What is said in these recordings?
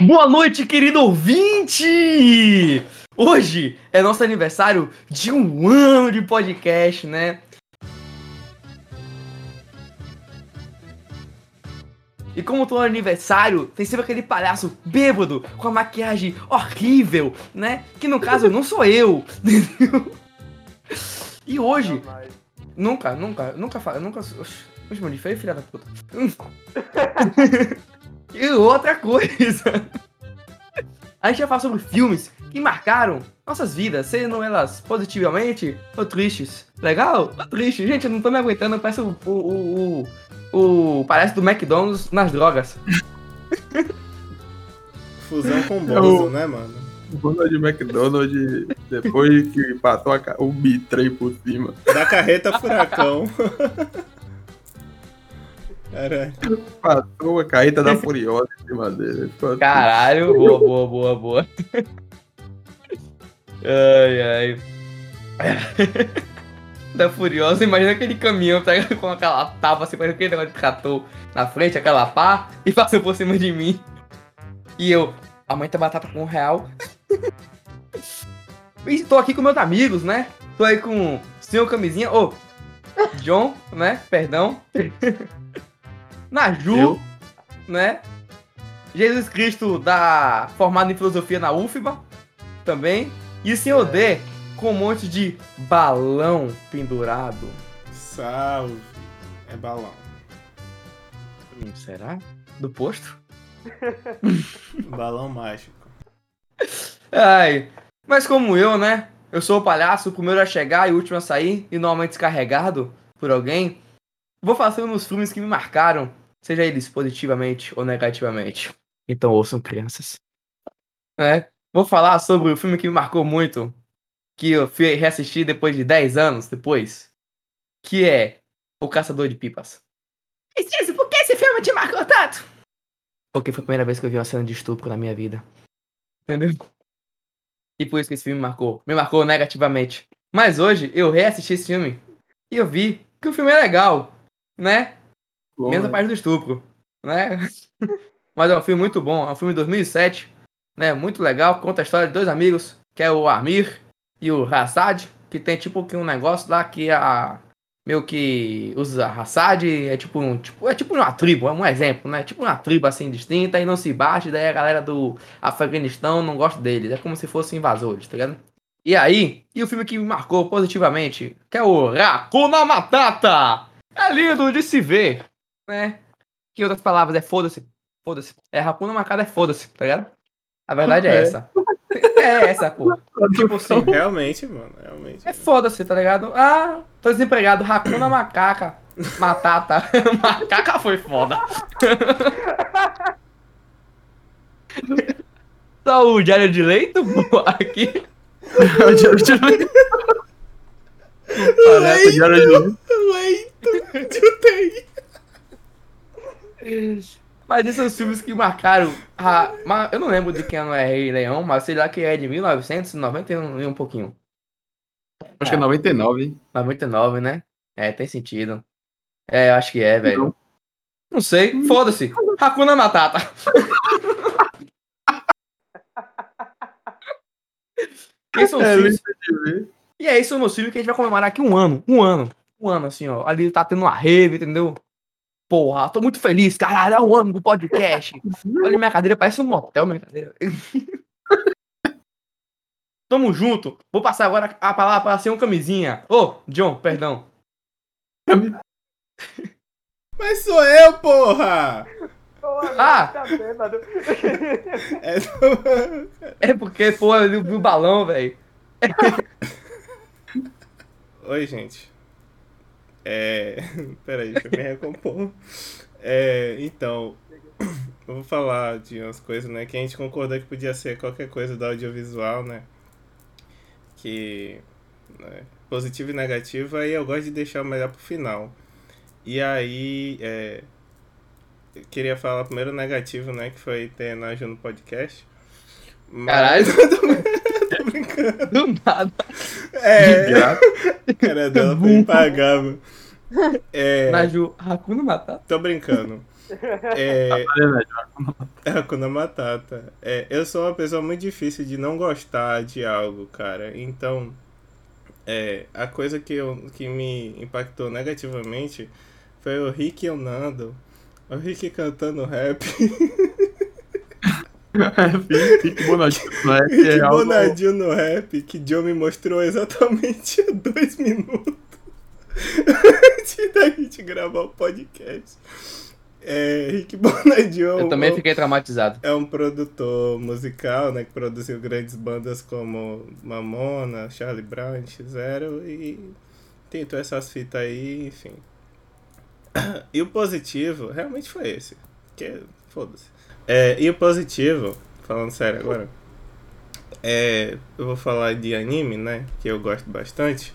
Boa noite, querido ouvinte! Hoje é nosso aniversário de um ano de podcast, né? E como todo aniversário, tem sempre aquele palhaço bêbado com a maquiagem horrível, né? Que no caso não sou eu. entendeu? e hoje, nunca, nunca, nunca nunca. Oxe, mano, feio, filha da puta. e outra coisa. A gente vai falar sobre filmes que marcaram nossas vidas, sendo elas positivamente ou tristes. Legal? Ou triste. Gente, eu não tô me aguentando, parece o, o, o, o, o parece do McDonald's nas drogas. Fusão com Bozo, né, mano? Ronald McDonald, depois que passou a ca- o bitrem por cima. Da carreta furacão. Caralho. Passou a carreta da Furiosa em cima dele. Caralho, boa, boa, boa, boa. Ai, ai. Da Furiosa, imagina aquele caminhão pega com aquela tapa assim, parece aquele negócio de trator na frente, aquela pá, e passou por cima de mim. E eu, a batata com um real. e tô aqui com meus amigos, né? Tô aí com o senhor camisinha, ô, John, né? Perdão. Naju, Eu. né? Jesus Cristo da formado em filosofia na UFBA também. E o senhor D com um monte de balão pendurado. Salve. É balão. Hum, será? Do posto? Balão mágico. Ai. Mas como eu, né? Eu sou o palhaço, o primeiro a chegar e o último a sair, e normalmente descarregado por alguém. Vou sobre uns filmes que me marcaram, seja eles positivamente ou negativamente. Então ouçam, crianças. É. Vou falar sobre o filme que me marcou muito, que eu fui reassistir depois de 10 anos depois, que é O Caçador de Pipas. Preciso, por que esse filme te marcou tanto? Porque foi a primeira vez que eu vi uma cena de estupro na minha vida. Entendeu? E por isso que esse filme me marcou. Me marcou negativamente. Mas hoje eu reassisti esse filme e eu vi que o filme é legal, né? Bom, Menos a parte do estupro, né? Mas é um filme muito bom, é um filme de 2007, né? Muito legal, conta a história de dois amigos, que é o Amir e o Hassad, que tem tipo que um negócio lá que a meio que usa Hassad, é tipo um tipo, é tipo uma tribo, é um exemplo, né? Tipo uma tribo assim distinta e não se bate, daí a galera do Afeganistão não gosta deles, é como se fossem invasores, tá ligado? E aí, e o filme que me marcou positivamente, que é o Hakuna Matata. É lindo de se ver, né? Que outras palavras é foda-se. Foda-se. É Hakuna Matata é foda-se, tá ligado? A verdade é É. essa. É essa, pô. Tipo assim, Realmente, mano. Realmente. é foda-se, tá ligado? Ah, tô desempregado. Hakuna Macaca. Matata. Macaca foi foda. Só o diário de leito, pô, aqui. O Diário de Leite. Parece o Diário de. Leito de UTI. Mas esses são os filmes que marcaram. A, eu não lembro de quem ano é Rei Leão, mas sei lá que é de 1990 e um, pouquinho. Acho que é 99, hein? 99, né? É, tem sentido. É, eu acho que é, velho. Não. Não sei, foda-se. Hakuna Matata. Esses são os É. E é isso, meu filho, que a gente vai comemorar aqui um ano. Um ano. Um ano, assim, ó. Ali tá tendo uma rave, entendeu? Porra, tô muito feliz, caralho. É um ano do podcast. Olha minha cadeira, parece um motel, minha cadeira. Tamo junto. Vou passar agora a palavra para ser um camisinha. Ô, John, perdão. Mas sou eu, porra! Ah! Tá. É... É porque, pô, eu vi o balão, velho. Oi, gente. É. Peraí, deixa eu me recompor. É, então. Eu vou falar de umas coisas, né? Que a gente concordou que podia ser qualquer coisa do audiovisual, né? Que. né, positivo e negativo, aí eu gosto de deixar o melhor pro final. E aí. É, eu queria falar primeiro o negativo, né? Que foi ter Naju no podcast. Mas- Caralho. Tô brincando. Do nada. É. Cara dela foi impagável. É, Naju, Hakuna Matata. tô brincando. É Hakuna Matata. É, eu sou uma pessoa muito difícil de não gostar de algo, cara. Então, é, a coisa que, eu, que me impactou negativamente foi o Rick e o Nando. O Rick cantando rap. Fique bonadinho no rap. Rick É algo... Bonadinho no rap, que Joe me mostrou exatamente há dois minutos antes da gente gravar o podcast. É, Rick Bonadinho Eu também fiquei traumatizado. é um produtor musical, né, que produziu grandes bandas como Mamona, Charlie Brown, X-Zero e tentou essas fitas aí, enfim. E o positivo realmente foi esse, que foda-se. É, e o positivo, falando sério agora, é, eu vou falar de anime, né, que eu gosto bastante,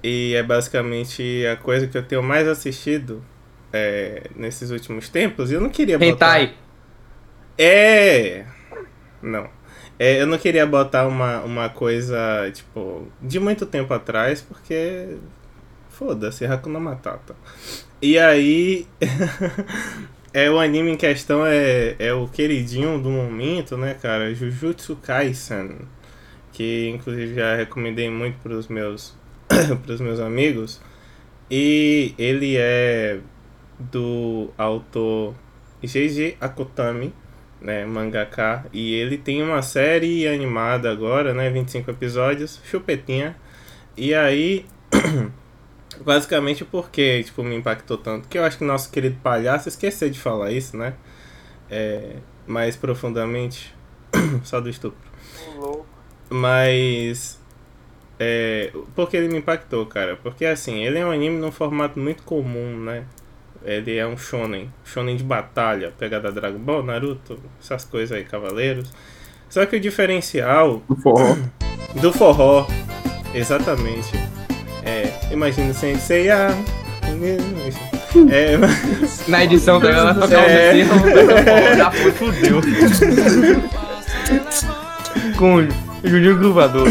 e é basicamente a coisa que eu tenho mais assistido é, nesses últimos tempos, e eu não queria botar... Hentai. É. Não. É, eu não queria botar uma, uma coisa, tipo, de muito tempo atrás, porque. Foda-se, Hakuna Matata. E aí. é o anime em questão é, é o queridinho do momento, né, cara? Jujutsu Kaisen. Que inclusive já recomendei muito pros meus, pros meus amigos. E ele é do autor G.G. Akutami né, mangaka, e ele tem uma série animada agora, né, 25 episódios, chupetinha. E aí, basicamente porque, tipo, me impactou tanto, que eu acho que nosso querido palhaço esqueceu de falar isso, né? É, mais profundamente, só do estupro. louco. Mas é, por que ele me impactou, cara? Porque assim, ele é um anime num formato muito comum, né? Ele é um shonen, shonen de batalha, pegada Dragon Ball, Naruto, essas coisas aí, Cavaleiros. Só que o diferencial Do forró. do forró, exatamente. É, imagina sem ceia. É, Na edição dela, tocar É. o Messias, já foi, fudeu. Com o Juninho Gruvador,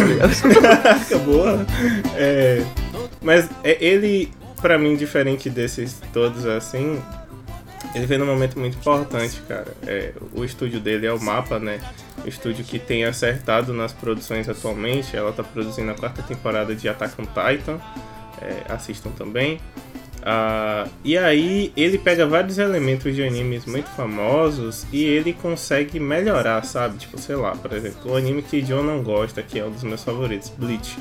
tá acabou. É, mas é, ele, pra mim, diferente desses todos assim, ele veio num momento muito importante, cara. É, o estúdio dele é o Mapa, né? O estúdio que tem acertado nas produções atualmente. Ela tá produzindo a quarta temporada de Attack on Titan. É, assistam também. Ah, e aí ele pega vários elementos de animes muito famosos e ele consegue melhorar, sabe? Tipo, sei lá, por exemplo, o anime que John não gosta, que é um dos meus favoritos, Bleach.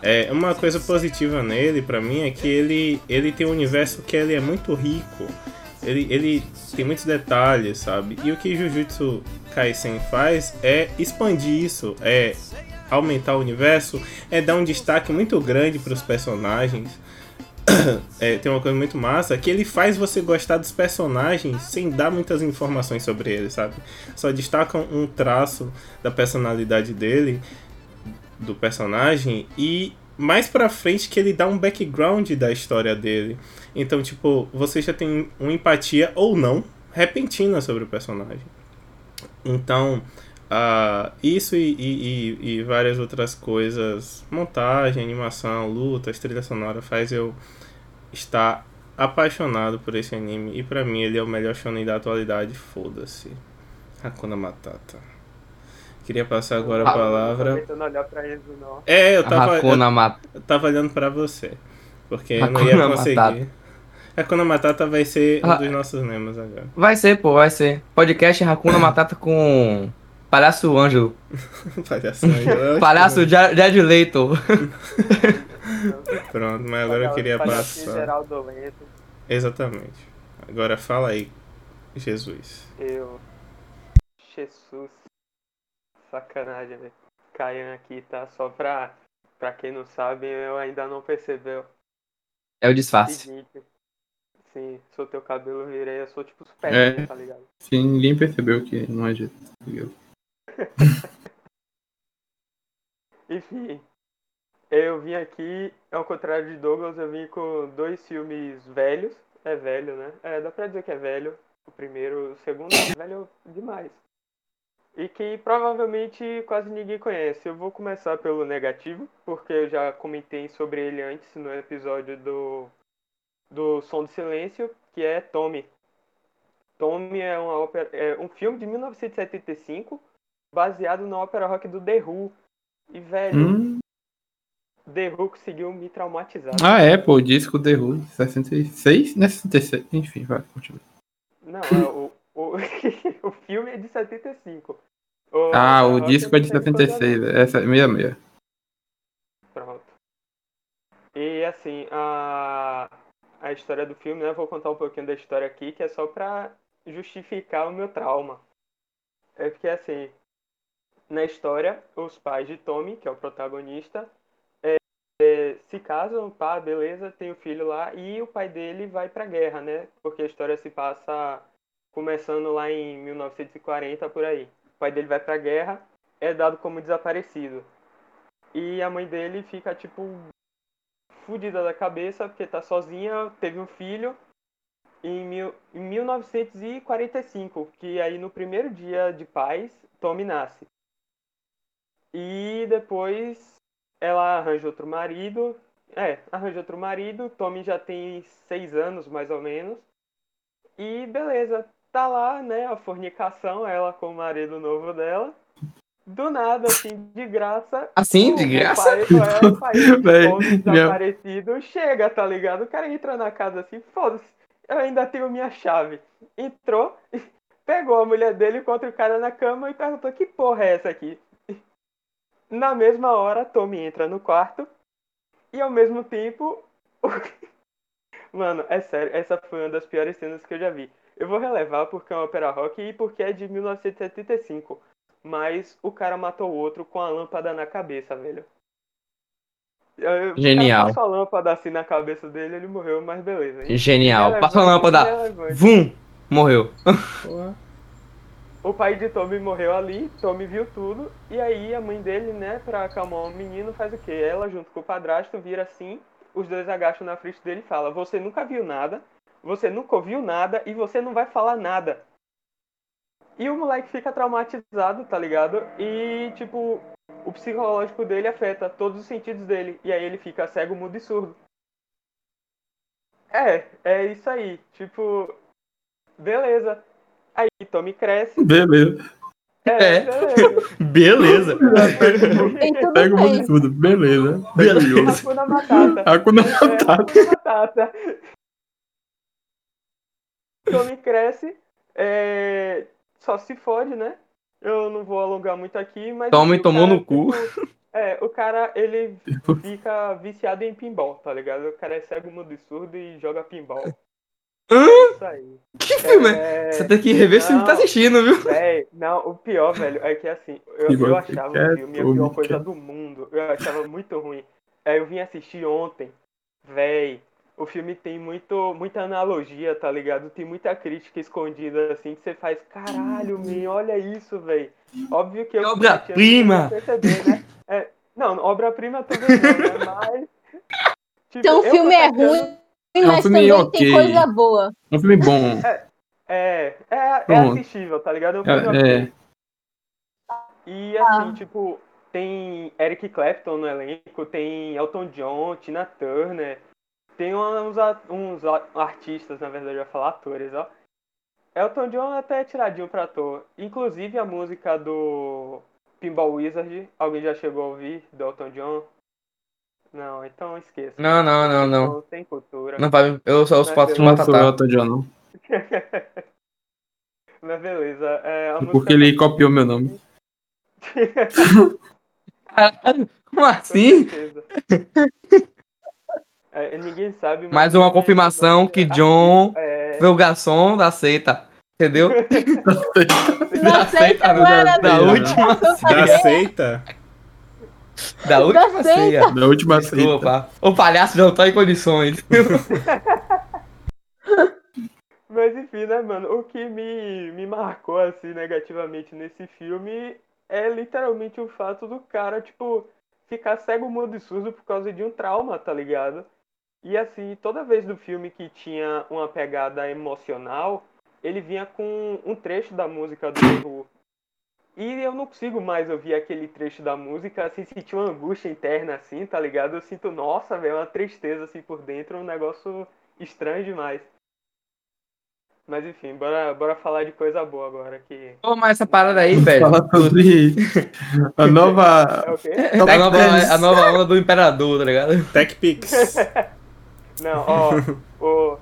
É, uma coisa positiva nele, pra mim, é que ele, ele tem um universo que ele é muito rico. Ele, ele tem muitos detalhes, sabe? E o que Jujutsu Kaisen faz é expandir isso, é aumentar o universo, é dar um destaque muito grande pros personagens. É, tem uma coisa muito massa que ele faz você gostar dos personagens sem dar muitas informações sobre eles, sabe? Só destaca um traço da personalidade dele, do personagem, e mais pra frente que ele dá um background da história dele. Então, tipo, você já tem uma empatia ou não repentina sobre o personagem. Então, ah, isso e, e- e- e várias outras coisas, montagem, animação, lutas, trilha sonora, faz eu estar apaixonado por esse anime. E pra mim ele é o melhor shonen da atualidade, foda-se. Hakuna Matata. Queria passar agora a Ah, Tô palavra. tentando olhar pra eles, não. É, eu tava, eu, Hakuna Matata. eu tava olhando pra você. Porque eu não ia conseguir. Matata. Hakuna Matata vai ser um Ah. dos nossos lemas agora. Vai ser, pô, vai ser. Podcast Hakuna Matata com Palhaço Ângelo. Eu acho Palhaço que- Jared Leito. Pronto, mas agora eu queria Palhaço passar. Geraldo Exatamente. Agora fala aí, Jesus. eu. Jesus. Sacanagem, velho. Caian aqui, tá? Só pra, pra quem não sabe, eu ainda não percebeu. É o disfarce. Seguinte. Sim, sou teu cabelo, virei, eu sou tipo super É. tá ligado? Sim, ninguém percebeu que não é jeito. entendeu? Enfim, eu vim aqui, ao contrário de Douglas, eu vim com dois filmes velhos. É velho, né? É, dá pra dizer que é velho. O primeiro, o segundo é velho demais. E que provavelmente quase ninguém conhece. Eu vou começar pelo negativo, porque eu já comentei sobre ele antes no episódio do, do Som do Silêncio, que é Tommy. Tommy é, uma ópera, é um filme de 1975 baseado na ópera rock do The Who. E, velho, Hum. The Who conseguiu me traumatizar. Ah, é, pô, o disco The Who, 66, né? 66. Enfim, vai, continua. Não, é, o, o, o filme é de 75. O Ah, o rock disco é de não tem coisa 76, essa é 66. Pronto. E assim, a, a história do filme, né? Vou contar um pouquinho da história aqui, que é só pra justificar o meu trauma. É porque assim, na história, os pais de Tommy, que é o protagonista, é, é, se casam, pá, beleza, tem o filho lá, e o pai dele vai pra guerra, né? Porque a história se passa começando lá em 1940 por aí. O pai dele vai pra guerra, é dado como desaparecido. E a mãe dele fica, tipo, fudida da cabeça, porque tá sozinha, teve um filho em, mil, em 1945, que aí no primeiro dia de paz, Tommy nasce. E depois ela arranja outro marido. É, arranja outro marido. Tommy já tem seis anos, mais ou menos. E beleza, tá lá, né, a fornicação, ela com o marido novo dela. Do nada, assim, de graça. Assim, de graça? pai- o pai minha- desaparecido chega, tá ligado? O cara entra na casa assim, foda-se, eu ainda tenho minha chave. Entrou, pegou a mulher dele, encontra o cara na cama e perguntou: que porra é essa aqui? Na mesma hora, Tommy entra no quarto e ao mesmo tempo. Mano, é sério, essa foi uma das piores cenas que eu já vi. Eu vou relevar porque é uma ópera rock e porque é de 1975. Mas o cara matou o outro com a lâmpada na cabeça, velho. Genial. passou a lâmpada assim na cabeça dele, ele morreu, mas beleza. hein? Genial. Passa a lâmpada. Vum! Morreu. Porra. O pai de Tommy morreu ali, Tommy viu tudo, e aí a mãe dele, né, pra acalmar o menino, faz o quê? Ela, junto com o padrasto, vira assim, os dois agacham na frente dele e fala, você nunca viu nada, você nunca ouviu nada e você não vai falar nada. E o moleque fica traumatizado, tá ligado? E, tipo, o psicológico dele afeta todos os sentidos dele, e aí ele fica cego, mudo e surdo. É, é isso aí, tipo, beleza. Aí Tommy cresce, Beleza. é, É. beleza. Beleza. Pega o mundo tudo, beleza. Beleza. Hakuna Matata. Hakuna É, Matata. Hakuna Matata. Tommy cresce, é, só se fode, né? Eu não vou alongar muito aqui, mas... Tommy tomou cara, no cu. tipo, é, o cara, ele fica viciado em pinball, tá ligado? O cara é cego, mudo e surdo e joga pinball. Hã? É isso aí. Que filme é? É, Você tem que rever se você Não. tá assistindo, viu? Véi, não, o pior, velho, é que assim, eu, eu que achava o filme a pior coisa quer. do mundo. Eu achava muito ruim. Aí eu vim assistir ontem. Véi, o filme tem muito, muita analogia, tá ligado? Tem muita crítica escondida, assim, que você faz, caralho, man, olha isso, véi. Óbvio que eu obra-prima! né? É, não, obra-prima também não, né? Mas. Tipo, Então o filme é tô ruim, um mas filme também ok. tem coisa boa. É um filme bom. É, é, é Pronto. assistível, tá ligado? É um É, filme é. ok. E assim, tipo, tem Eric Clapton no elenco, tem Elton John, Tina Turner, tem uns, uns artistas, na verdade, eu ia falar atores, ó. Elton John até é tiradinho pra ator. Inclusive a música do Pinball Wizard, alguém já chegou a ouvir do Elton John? Não, então esqueça. Não, não, não, não. Não tem cultura. Não vai. Eu só os patos de Não sou não. Mas beleza. É, a É música porque ele copiou meu nome. Caralho, como Com assim? É, ninguém sabe. mas Mais uma é- confirmação que John É, foi o garçom da seita. Entendeu? Não aceita, não era da não. última Da seita? Da última seita. ceia. Da última. Desculpa. O palhaço não tá em condições. Mas enfim, né, mano? O que me, me marcou, assim, negativamente nesse filme é literalmente o fato do cara, tipo, ficar cego, mudo e surdo por causa de um trauma, tá ligado? E assim, toda vez do filme que tinha uma pegada emocional, ele vinha com um trecho da música do Who. E eu não consigo mais ouvir aquele trecho da música, assim, sentir uma angústia interna, assim, tá ligado? Eu sinto, nossa, velho, uma tristeza, assim, por dentro, um negócio estranho demais. Mas enfim, bora, bora falar de coisa boa agora. Que... Pô, mas essa parada aí, velho. Fala sobre a nova. É o quê? A nova, a nova onda do imperador, tá ligado? TechPix. Não, ó, o.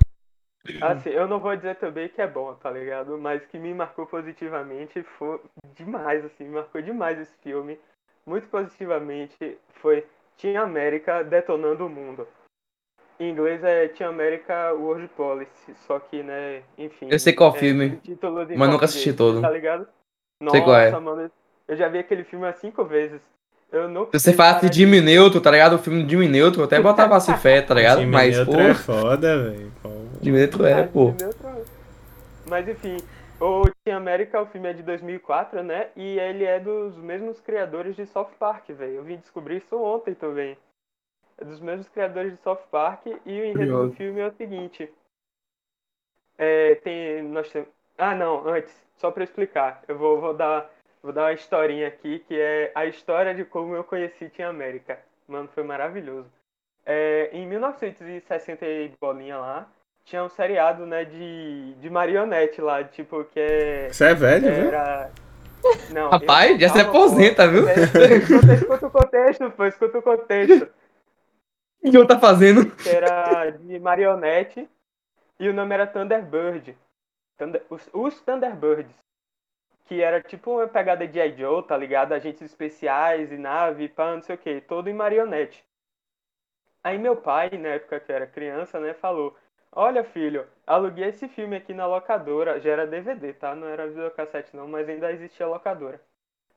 Assim, eu não vou dizer também que é bom, tá ligado? Mas que me marcou positivamente foi demais, assim, me marcou demais esse filme. Muito positivamente foi Team América detonando o mundo. Em inglês é Team America World Policy, só que, né, enfim. Eu sei qual é, filme, mas nunca assisti todo. Tá ligado? Sei qual é. Nossa, mano, eu já vi aquele filme umas cinco vezes. Eu não Se você falasse de- Jimmy Neutron, tá ligado? O filme de Jimmy Neutron, eu até botava assim fé, tá ligado? Time Mas, neutro pô, é foda, velho. Jimmy Neutron é, pô. Mas enfim, o Team América, o filme é de 2004, né? E ele é dos mesmos criadores de South Park, velho. Eu vim descobrir isso ontem também. É dos mesmos criadores de South Park e o enredo Curioso. do filme é o seguinte. É, tem, nós temos... Ah, não, antes, só pra explicar. Eu vou, vou dar vou dar uma historinha aqui, que é a história de como eu conheci Team América. Mano, foi maravilhoso. É, em 1960 e bolinha lá, tinha um seriado, né, de, de marionete lá, tipo, que é... Você é velho, viu? Era... Não, Rapaz, eu- já se aposenta, viu? Escuta, escuta o contexto, pô, escuta o contexto. O que eu tá fazendo? Que era de marionete e o nome era Thunderbird. Thunder, os, os Thunderbirds. Que era tipo uma pegada de I. Joe, tá ligado? Agentes especiais e nave, pá, não sei o que, todo em marionete. Aí meu pai, na época que eu era criança, né, falou: Olha, filho, aluguei esse filme aqui na locadora. Já era DVD, tá? Não era videocassete, não, mas ainda existia locadora.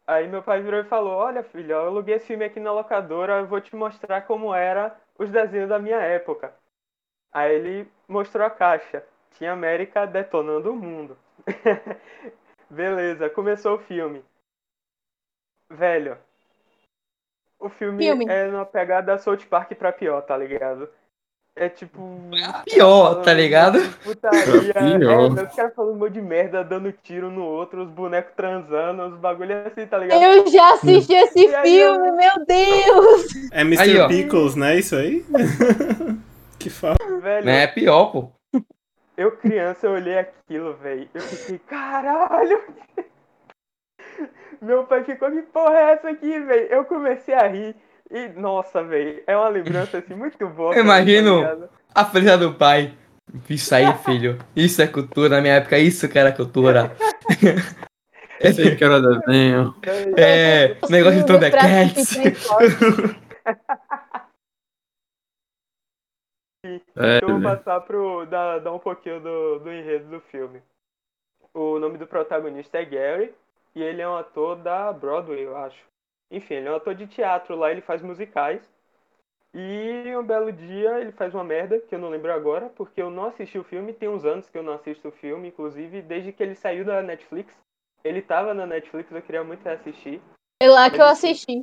Aí meu pai virou e falou: Olha, filho, eu aluguei esse filme aqui na locadora, eu vou te mostrar como era os desenhos da minha época. Aí ele mostrou a caixa. Tinha América detonando o mundo. Beleza, começou o filme. Velho. O filme, Filme. é numa pegada South Park pra pior, tá ligado? É tipo. Pior, tá ligado? Putaria. Pior. É, os caras falando um monte de merda, dando tiro no outro, os bonecos transando, os bagulho assim, tá ligado? Eu já assisti esse E eu- filme, meu Deus! É Mr. Aí. Pickles, né? Isso aí? que fala. Velho, É pior, pô. eu criança, eu olhei aquilo, velho. Eu fiquei, caralho! Meu pai ficou, que porra é essa aqui, velho? Eu comecei a rir. E, nossa, velho, é uma lembrança assim muito boa. Imagino. tá ligado? A filha do pai. Isso aí, filho. Isso é cultura. Na minha época, isso que era cultura. Esse aí que era desenho. É, negócio de Thundercats. É, Então eu vou né? passar pro. dar, dar um pouquinho do, do enredo do filme. O nome do protagonista é Gary e ele é um ator da Broadway, eu acho. Enfim, ele é um ator de teatro lá, ele faz musicais. E um belo dia ele faz uma merda, que eu não lembro agora, porque eu não assisti o filme, tem uns anos que eu não assisto o filme, inclusive desde que ele saiu da Netflix. Ele tava na Netflix, eu queria muito reassistir. Foi lá que eu assisti.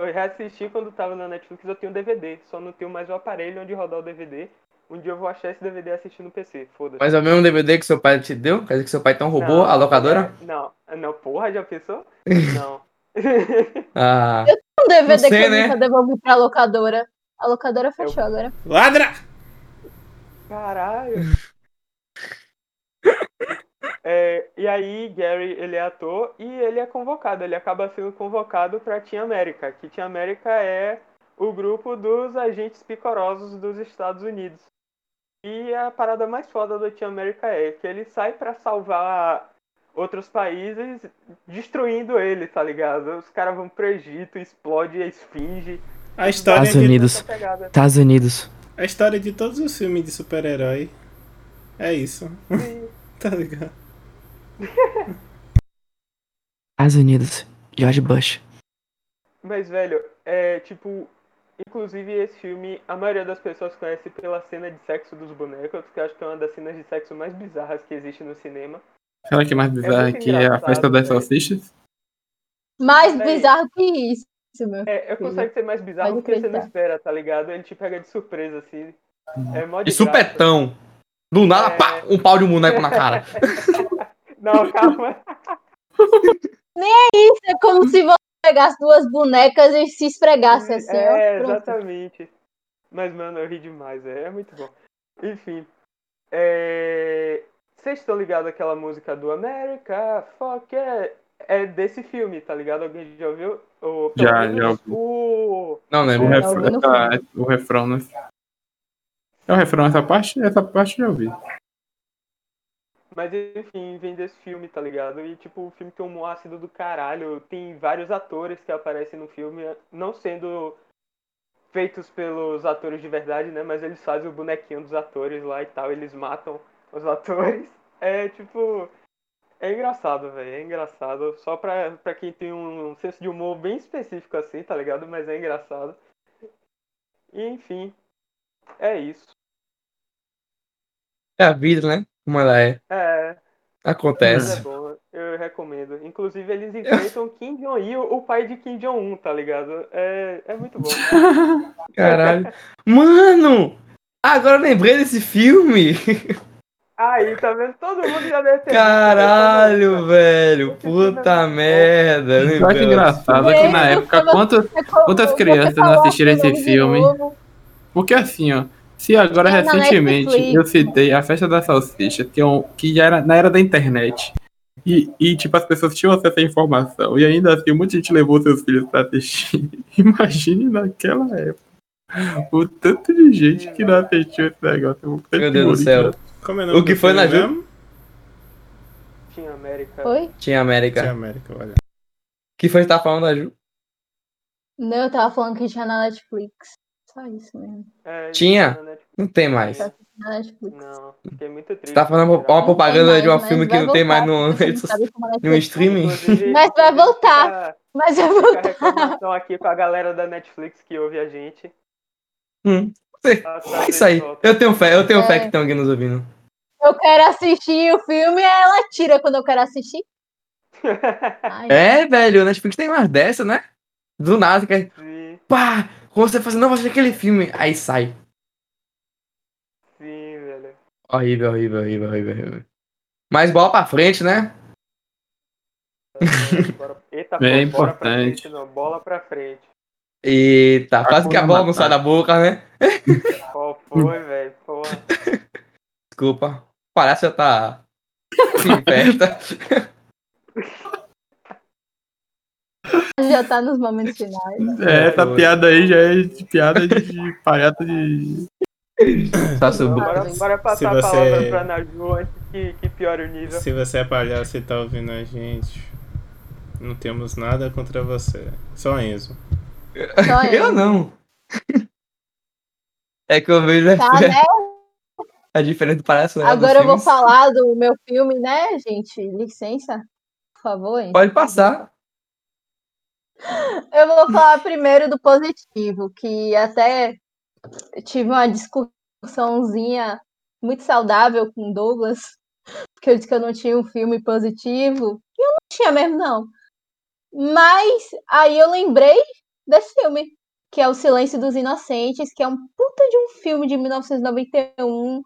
Eu reassisti quando tava na Netflix, eu tenho DVD, só não tenho mais o aparelho onde rodar o DVD. Um dia eu vou achar esse DVD e assistir no PC, foda-se. Mas é o mesmo DVD que seu pai te deu? Quer dizer que seu pai então roubou Não, a locadora? é, Não, não, porra, já pensou? Não. Ah, Um DVD Não sei, que eu né? nunca devolvi pra locadora. A locadora fechou agora. Ladra! Caralho. É, e aí, Gary, ele é ator e ele é convocado. Ele acaba sendo convocado pra Team América, que Team América é o grupo dos agentes picorosos dos Estados Unidos. E a parada mais foda do Team América é que ele sai pra salvar outros países destruindo ele, tá ligado? Os caras vão pro Egito, explode a esfinge. A história, Estados de, Unidos. Estados Unidos. a história de todos os filmes de super-herói. É isso. Tá ligado? Estados Unidos. George Bush. Mas, velho, é tipo. Inclusive, esse filme, a maioria das pessoas conhece pela cena de sexo dos bonecos, que eu acho que é uma das cenas de sexo mais bizarras que existe no cinema. Aquela que é mais aqui é a engraçado, festa das velho. salsichas. Mais Véi. bizarro que isso, meu. É, eu consegue ser mais bizarro Pode porque você não espera, tá ligado? Ele te pega de surpresa, assim. É mó de E supetão. Do nada, É. pá, um pau de um boneco na cara. Não, calma. Isso é como se você pegasse duas bonecas e se esfregasse assim, é, ó. Exatamente. Mas, mano, eu ri demais, é, é muito bom. Enfim. é, Vocês estão ligados àquela música do America, fuck yeah? É desse filme, tá ligado? Alguém já ouviu? O, Já, menos já ouvi. O... Não O, lembro. É, refrão, essa- o refrão, né? É o refrão, essa parte, essa parte eu já ouvi. Mas enfim, vem desse filme, tá ligado? E tipo, o filme tem um ácido do caralho. Tem vários atores que aparecem no filme, não sendo feitos pelos atores de verdade, né? Mas eles fazem o bonequinho dos atores lá e tal, eles matam os atores. É tipo. É engraçado, velho. É engraçado. Só pra, pra quem tem um senso de humor bem específico assim, tá ligado? Mas é engraçado. E enfim. É isso. É a vida, né? Como ela é. É. É Acontece. bom, eu recomendo. Inclusive, eles enfrentam Kim Jong-il, o pai de Kim Jong-un, tá ligado? É, é muito bom. Caralho. Mano! Agora lembrei desse filme. Aí, tá vendo? Todo mundo já deve ter. Caralho, velho. Puta merda. Eu acho lembrei. engraçado é que na época, quantas, Quantas crianças não assistiram esse filme? Porque assim, ó, se agora É recentemente eu citei a festa da salsicha, que, é um, que já era na era da internet. E, e, tipo, as pessoas tinham acesso à informação. E ainda assim, muita gente levou seus filhos pra assistir. Imagine naquela época. O tanto de gente que não assistiu esse negócio. Meu Deus do céu. Como é o nome O que foi na mesmo? Tinha América. Foi? Tinha América. Tinha América, olha. que foi que tá falando da Ju? Não, eu tava falando que tinha na Netflix. Só isso mesmo. É, Tinha? Não tem mais. Tá. Não, fiquei muito triste. Você tá falando uma propaganda Não de um mais, filme que vai não tem mais voltar, no, a no Netflix streaming? Mas vai voltar. fica- Mas eu Fica vou. a aqui com a galera da Netflix que ouve a gente. Hum. Tá- tá É isso aí. volta. Eu tenho fé, eu tenho fé É. que estão alguém nos ouvindo. Eu quero assistir o filme e ela tira quando eu quero assistir. Ai, É, velho, a Netflix tem mais dessa, né? Do nada, que é, sim, pá, você faz, não, vou assistir aquele filme, aí sai. sim, velho. Horrível, horrível, horrível, horrível, horrível. Mas bola pra frente, né? Bora- Eita, Bem pô, bora pra importante. frente, não. Bola pra frente. Eita, quase que a bola não sai da boca, né? Qual foi, velho? Desculpa. O palhaço já tá em festa. já tá nos momentos finais. É, essa piada aí já é de piada de, de palhaço de. Só subiu. Bora, bora Se passar você- a palavra pra Naju antes que, que piore o nível. Se você é palhaço e tá ouvindo a gente, não temos nada contra você. Só Enzo. Eu eu. não. É que eu vejo Tá, né? a diferença do palhaço. né, Agora eu vou falar do meu filme, né, gente? Licença, por favor. hein? Pode passar. Eu vou falar primeiro do positivo, que até tive uma discussãozinha muito saudável com o Douglas, porque eu disse que eu não tinha um filme positivo. E eu não tinha mesmo, não. Mas aí eu lembrei desse filme, que é O Silêncio dos Inocentes, que é um puta de um filme de 1991,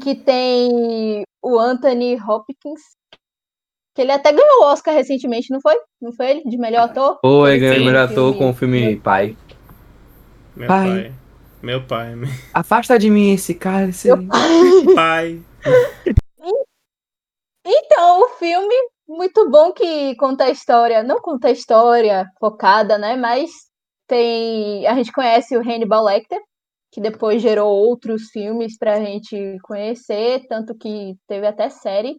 que tem o Anthony Hopkins, que ele até ganhou o Oscar recentemente, não foi? Não foi ele? De melhor ator? Ou ele ganhou melhor ator com o filme Pai. Meu Pai. pai. Meu pai. Afasta de mim esse cara. Esse... pai. Então, o filme, muito bom que conta a história, não conta a história focada, né? Mas tem. A gente conhece o Hannibal Lecter, que depois gerou outros filmes pra gente conhecer, tanto que teve até série.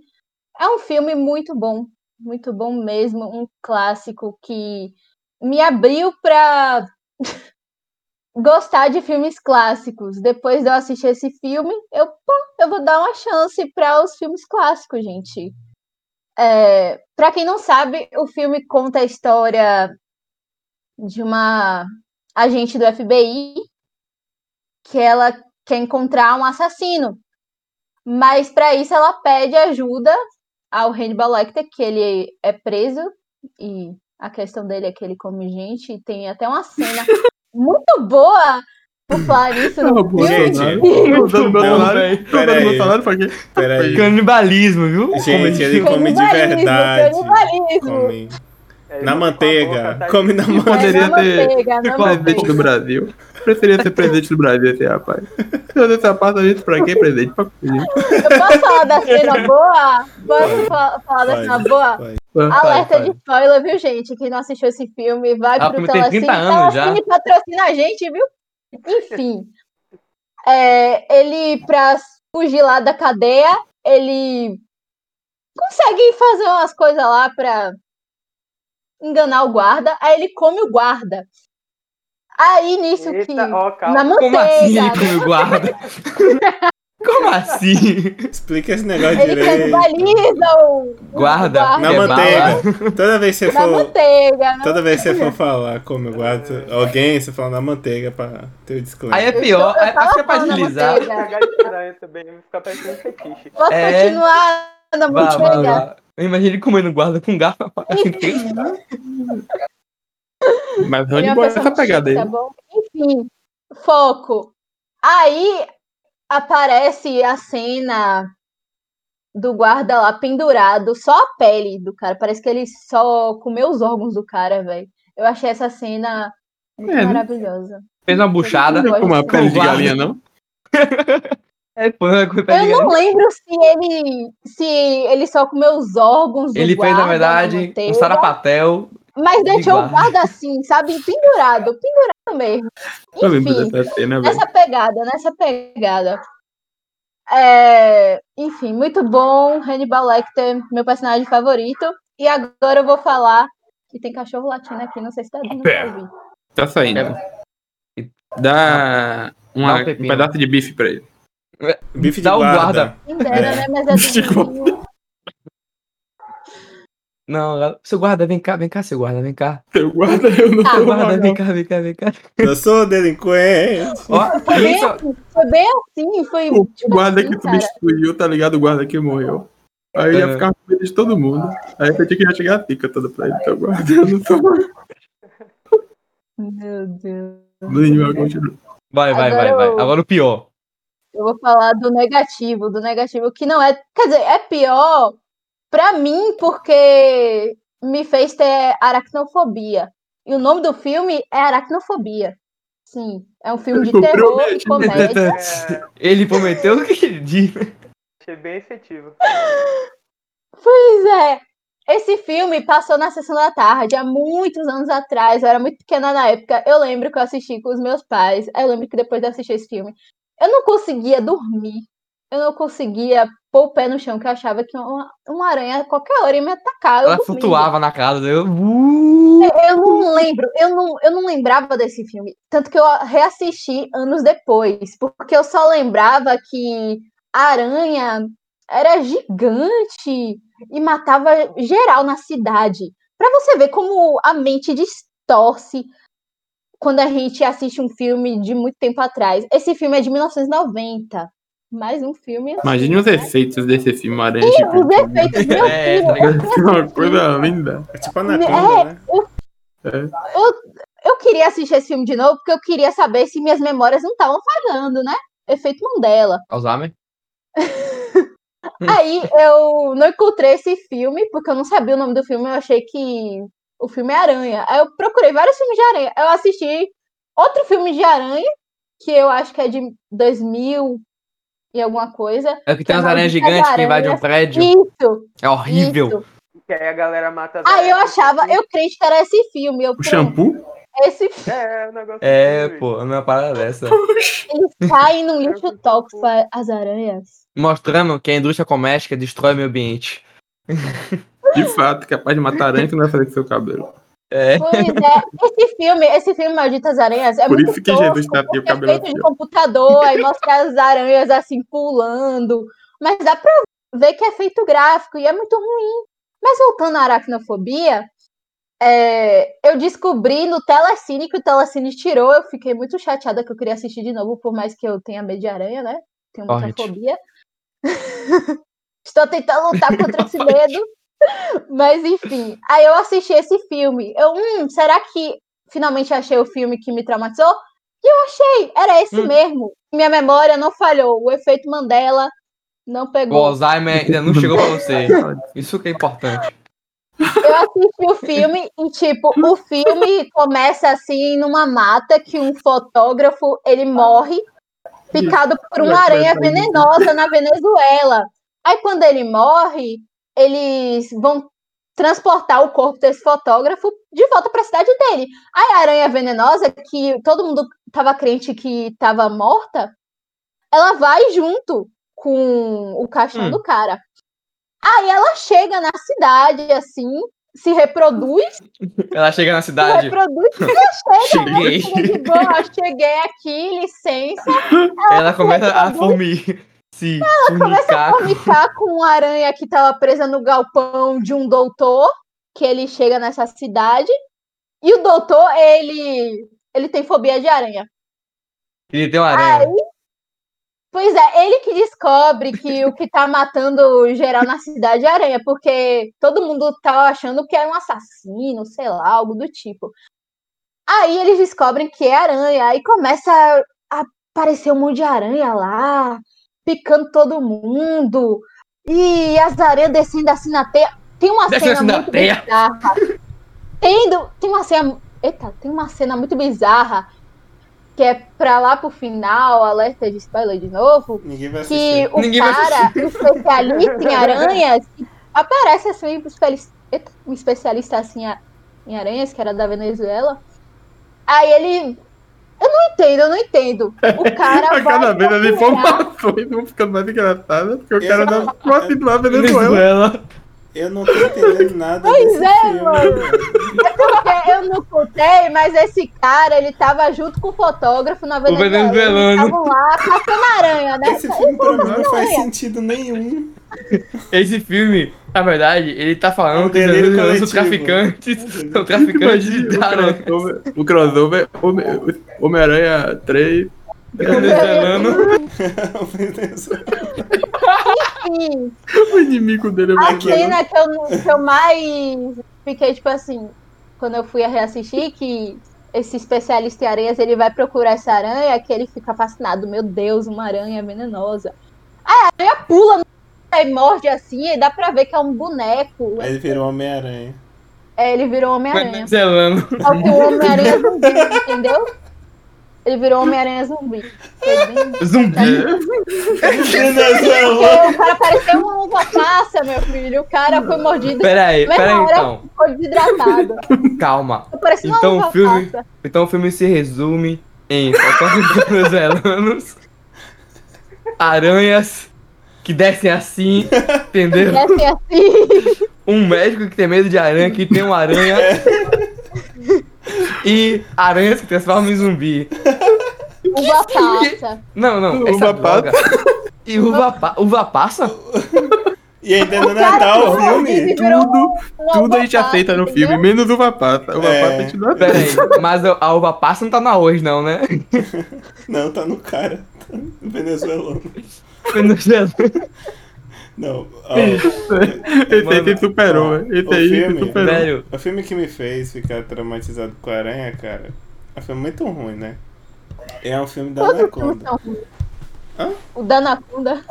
É um filme muito bom, muito bom mesmo, um clássico que me abriu pra gostar de filmes clássicos. Depois de eu assistir esse filme, eu, pô, eu vou dar uma chance para os filmes clássicos, gente. É, para quem não sabe, o filme conta a história de uma agente do FBI que ela quer encontrar um assassino. Mas para isso ela pede ajuda ao Hannibal Lecter, que ele é preso e a questão dele é que ele come gente e tem até uma cena muito boa por falar isso no filme. Gente. Tô dando Bolsonaro. velho. Tô Pera dando aí. Bolsonaro pra quê? Peraí. Canibalismo, viu? Gente, ele come de verdade. canibalismo. Come. É, Na a manteiga. boca, tá Come na manteiga. Poderia na ter manteiga, na presidente do Brasil. Preferia ser presidente do Brasil esse rapaz. Meu Deus, esse apartamento pra quê, presidente? Pra? Eu posso falar da cena boa? Posso fa- falar da cena boa? Vai. Alerta vai. de spoiler, viu, gente? Quem não assistiu esse filme, vai Ah, o pro Telecine. 30 anos já. Telecine patrocina a gente, viu? Enfim. É, ele, pra fugir lá da cadeia, ele consegue fazer umas coisas lá pra enganar o guarda. Aí ele come o guarda. Aí, nisso que... Eita, ó, calma. Na Como assim manteiga. ele come o guarda? Como assim? Explica esse negócio Ele direito. canibaliza o Guarda? Na É manteiga. Toda vez que você Na for. manteiga. na Toda vez que você for falar como eu guardo alguém, você fala na manteiga pra ter o disclaimer. Aí é pior, Eu é, acho que é pra deslizar. manteiga. Cagar estranho também, vai ficar parecendo fetiche. Posso É. continuar na Vá, vá, manteiga? vá. Eu imagino ele comendo guarda com garfo. Mas é Hannibal uma é pessoa essa pegada aí. tá bom? Enfim, foco. Aí aparece a cena do guarda lá pendurado, só a pele do cara. Parece que ele só comeu os órgãos do cara, velho. Eu achei essa cena muito É, né? maravilhosa. Fez uma buchada. Eu Não é uma pele de galinha, não? É, é pele de Eu não lembro se ele se ele só comeu os órgãos do Ele fez, guarda na verdade, um sarapatel. mas deixou o guarda. assim, sabe, pendurado, pendurado mesmo. Enfim, cena, velho. nessa pegada, nessa pegada. É, enfim, muito bom. Hannibal Lecter, meu personagem favorito. E agora eu vou falar que tem cachorro latindo aqui, não sei se tá dando pra ouvir. Tá saindo. Dá uma- Dá um um pedaço de bife pra ele. Bife de Dá o guarda. guarda. Quem dera, né? Mas é do Não, seu guarda, vem cá, vem cá, seu guarda, vem cá. Eu guardo, eu não Ah, tô Guarda, mal, vem não. cá, vem cá, vem cá. Eu sou delinquente. Ó, Foi bem, assim, foi bem assim, foi O tipo guarda assim, que cara. substituiu, tá ligado? O guarda que morreu. Aí ia É. ficar com medo de todo mundo. Aí eu pensei que ia chegar a pica toda pra ele. Então guarda, eu não tô. Meu Deus. Vai, vai, vai, Agora vai. Agora o pior. Eu vou falar do negativo, do negativo que não é, quer dizer, é pior pra mim porque me fez ter aracnofobia. E o nome do filme é Aracnofobia. Sim, é um filme de terror e prometi. comédia. É, Ele prometeu o que ele disse. achei bem efetivo. Pois é. Esse filme passou na sessão da tarde há muitos anos atrás. Eu era muito pequena na época. Eu lembro que eu assisti com os meus pais. Eu lembro que depois de assistir esse filme, eu não conseguia dormir. Eu não conseguia pôr o pé no chão, que eu achava que uma, uma aranha a qualquer hora ia me atacar. Eu Ela dormia. flutuava na casa dele. Uh, Eu não lembro, eu não, eu não lembrava desse filme. Tanto que eu reassisti anos depois. Porque eu só lembrava que a aranha era gigante e matava geral na cidade. Pra você ver como a mente distorce quando a gente assiste um filme de muito tempo atrás. Esse filme é de 1990. Mais um filme. assim, Imagine os né? efeitos desse filme Aranha Os Gigante. efeitos, meu É, filho, tá? É uma coisa linda. É tipo Anaconda, né? eu queria assistir esse filme de novo porque eu queria saber se minhas memórias não estavam falhando, né? Efeito Mandela. Alzheimer? Aí eu não encontrei esse filme porque eu não sabia o nome do filme, eu achei que o filme é Aranha. Aí eu procurei vários filmes de aranha. Eu assisti outro filme de aranha, que eu acho que é de 2000 e alguma coisa. É que tem Que umas é aranhas gigantes que invadem um prédio. Isso, É horrível. isso. Que aí a galera mata as Aí eu achava, assim. eu crente que era esse filme. Eu, O shampoo? Esse filme É, o negócio. É, doido. pô, não é uma parada dessa. eles caem num lixo tóxico, as aranhas. Mostrando que a indústria doméstica destrói o meio ambiente. De fato, capaz de matar aranha que não vai fazer com seu cabelo. É. Pois é, esse filme, esse filme Malditas Aranhas é Por muito isso que tosco, Jesus tá tem o cabelo é feito de assim, ó. computador, aí mostra as aranhas assim pulando, mas dá pra ver que é feito gráfico e é muito ruim. Mas voltando à aracnofobia, é, eu descobri no Telecine que o Telecine tirou, eu fiquei muito chateada que eu queria assistir de novo, por mais que eu tenha medo de aranha, né? Tenho muita fobia. Estou tentando lutar contra esse medo. Mas enfim, aí eu assisti esse filme. Eu, hum, será que finalmente achei o filme que me traumatizou? E eu achei, era esse Hum. mesmo. Minha memória não falhou. O efeito Mandela não O pegou. Alzheimer ainda não chegou pra você. Isso que é importante. Eu assisti o filme e, tipo, o filme começa assim numa mata que um fotógrafo ele morre picado por uma aranha venenosa na Venezuela. Aí quando ele morre, eles vão transportar o corpo desse fotógrafo de volta para a cidade dele. Aí a aranha venenosa, que todo mundo estava crente que estava morta, ela vai junto com o caixão Hum. do cara. Aí ela chega na cidade, assim, se reproduz, Ela chega na se cidade. reproduz e ela chega, né? Cheguei. Chega de boa, cheguei aqui, licença. Ela começa a formir. Se começa a formicar com uma aranha que estava presa no galpão de um doutor, que ele chega nessa cidade. E o doutor, ele, ele tem fobia de aranha. Ele tem uma aranha. Pois é, ele que descobre que o que tá matando geral na cidade é aranha, porque todo mundo tava achando que era um assassino, sei lá, algo do tipo. Aí eles descobrem que é aranha, aí começa a aparecer um monte de aranha lá, picando todo mundo, e as aranhas descendo assim na teia. Tem uma Descendo cena assim na muito teia. bizarra. Tem, do- tem uma cena. Eita, tem uma cena muito bizarra que é pra lá pro final, alerta de spoiler de novo, Ninguém vai que assistir. o Ninguém vai cara, um especialista em aranhas, aparece assim, um especialista, um assim em aranhas, que era da Venezuela. Aí ele. Eu não entendo, eu não entendo. O cara. A vai cada vez as informações vão ficando mais engraçadas, porque o Eu- cara não gosta de lá Venezuela. Venezuela. Eu não tô entendendo nada Pois desse é, filme. mano. mano. Porque eu não contei, mas esse cara, ele tava junto com o fotógrafo na Venezuela. venezuelano. Eles estavam lá caçando aranha, né? Esse filme pra mim não faz sentido nenhum. Esse filme, na verdade, ele tá É falando um que os coletivo. traficantes. São traficantes Imagina de o aranha. crossover, o crossover Home- Homem-Aranha 3. Venezuelano. O inimigo dele é A cena que eu, que eu mais fiquei, tipo assim, quando eu fui a reassistir, que esse especialista em aranhas, ele vai procurar essa aranha, que ele fica fascinado. Meu Deus, uma aranha venenosa. Aí a aranha pula no e morde assim, e dá pra ver que é um boneco. Aí ele virou Homem-Aranha. É, ele virou Homem-Aranha. Só que o Homem-Aranha zumbi, entendeu? Ele virou Homem-Aranha zumbi. Foi bem- Zumbi. Venezuela. O cara parecia uma uva passa, meu filho. O cara foi mordido Pera aí, Mas pera aí na hora- então. ficou desidratado. Calma. Então, uva o filme- passa. Então o filme se resume em fotógrafos venezuelanos, aranhas que descem assim, entendeu? Desce assim. Um médico que tem medo de aranha, que tem uma aranha. E aranhas que transformam em zumbi. Uva passa. Não, não, Uva essa droga. E uva, pa uva passa? E ainda no O cara Natal, o que filme. Tudo, tudo a gente passa, aceita no entendeu? filme, menos uva passa. Uva É. passa a gente não Pera aceita. aí, mas a uva passa não tá na hoje não, né? Não, tá no cara. Tá no venezuelano. Não. ó, Esse aí superou, ó. Esse o aí se filme- superou. Velho, o filme que me fez ficar traumatizado com a aranha, cara, é um filme muito ruim, né? É um filme da Anaconda. Hã? O da Anaconda.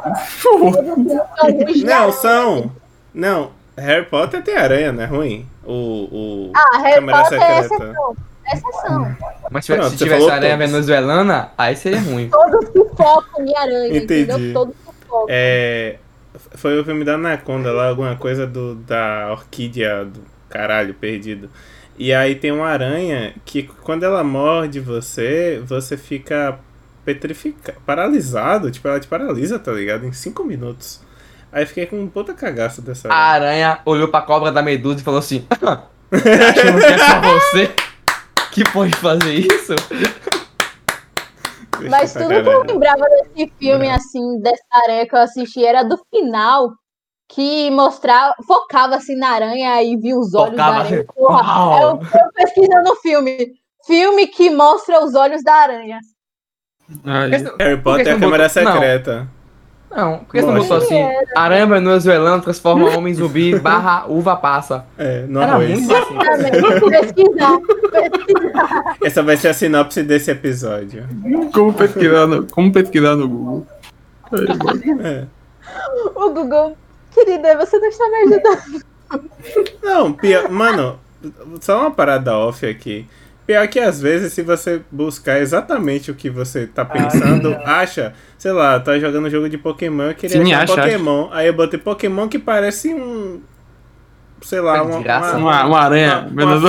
Não, são. Não, Harry Potter tem aranha, não é ruim? O. o... Ah, Harry Potter é Secreta. exceção. Exceção. mas se, Pronto, se você tivesse aranha todos. venezuelana, aí seria ruim. Todos que focam em aranha, Entendi. entendeu? Todos que focam. É. Foi o filme da Anaconda lá, alguma coisa do, da orquídea do caralho perdido. E aí tem uma aranha que quando ela morde você, você fica petrificado, paralisado. Tipo, ela te paralisa, tá ligado? Em 5 minutos. Aí fiquei com um puta cagaço dessa A aranha. aranha olhou pra cobra da medusa e falou assim: Achando que é só você que pode fazer isso? Mas tudo que eu lembrava desse filme, Não. assim, dessa aranha que eu assisti, era do final, que mostrava, focava assim na aranha e via os olhos Focava da aranha. assim, Porra, uau! eu, eu pesquisando o filme. Filme que mostra os olhos da aranha. Ai, Harry Potter é a câmera botou- secreta. Não, por que você não botou assim? Aranha venezuelana transforma homem em zumbi barra uva passa. É, Era arroz. muito assim. Pesquisar. pesquisar. Essa vai ser a sinopse desse episódio. como, pesquisar no, como pesquisar no Google? É. O Google, querida, você não está me ajudando. Não, pior, mano, só uma parada off aqui. Pior que às vezes, se você buscar exatamente o que você tá pensando, acha, sei lá, tá jogando jogo de Pokémon, eu queria Sim, achar acha, Pokémon. Aí eu botei Pokémon que parece um. Sei lá, Tá uma. de graça, uma- Uma, uma aranha. uma- uma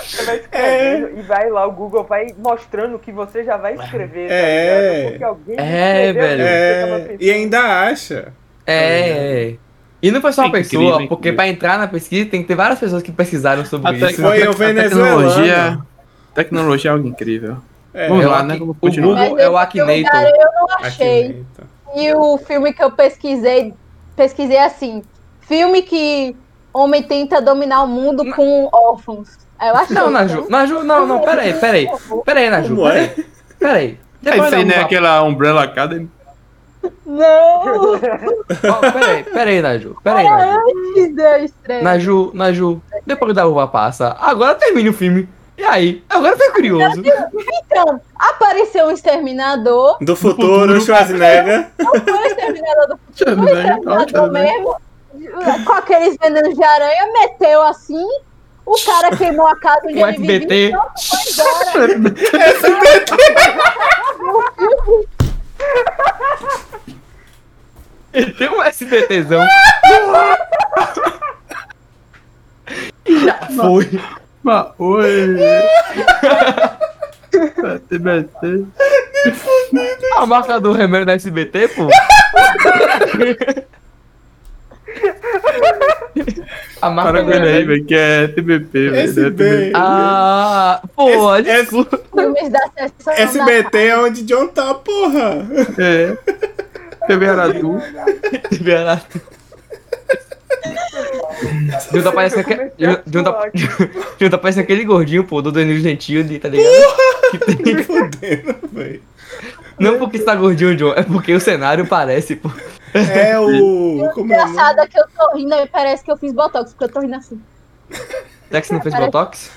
Você vai escrevendo e vai lá, o Google vai mostrando o que você já vai escrever. tá É. ligado? Porque alguém É, escreveu velho. É, pensando. e ainda acha. É, é. E não foi só uma É incrível, pessoa, é porque incrível. pra entrar na pesquisa tem que ter várias pessoas que pesquisaram sobre A, tec- isso. Foi o venezuelano. tecnologia, tecnologia é algo incrível. É, Vamos É lá, né? O. Google é o Akinator. cara, eu não achei. dentro. E o filme que eu pesquisei, pesquisei assim, filme que homem tenta dominar o mundo com órfãos. Aí eu achei. Não, Naju, Naju, não, não, peraí, peraí. Peraí, Naju, Como é? peraí. Peraí. É Depois isso aí, da né? Aquela Umbrella Academy. Não! Ó, Peraí, peraí, Naju. Peraí, Naju. Antes de eu estrear. Naju, Naju. Depois da uva passa, agora termine o filme. E aí? Agora fiquei curioso. Então, apareceu um exterminador. Do futuro, Schwarzenegger. Não foi o exterminador do eu foi o exterminador mesmo. Com aqueles venenos de aranha, meteu assim. O cara queimou a casa onde Com ele vivia. SBT. Foi embora. Tem um SBTzão. E já foi. Mas, oi. SBT. A marca do remédio da SBT, pô. A marca Para do ele aí, remédio. velho, que é TBP, velho. SB. Ah, pô, S- desculpa. Da SBT é onde John tá, porra. É. TV Aratu. Junto parece aquele. Junto junto parece aquele gordinho, pô, do Danilo Gentili, tá ligado? Que tem- Fudendo, velho. Não porque está gordinho, John, é porque o cenário parece, pô. É o. Como é? Engraçado é que eu tô rindo e parece que eu fiz botox, porque eu tô rindo assim. Será que você não fez Parece- botox?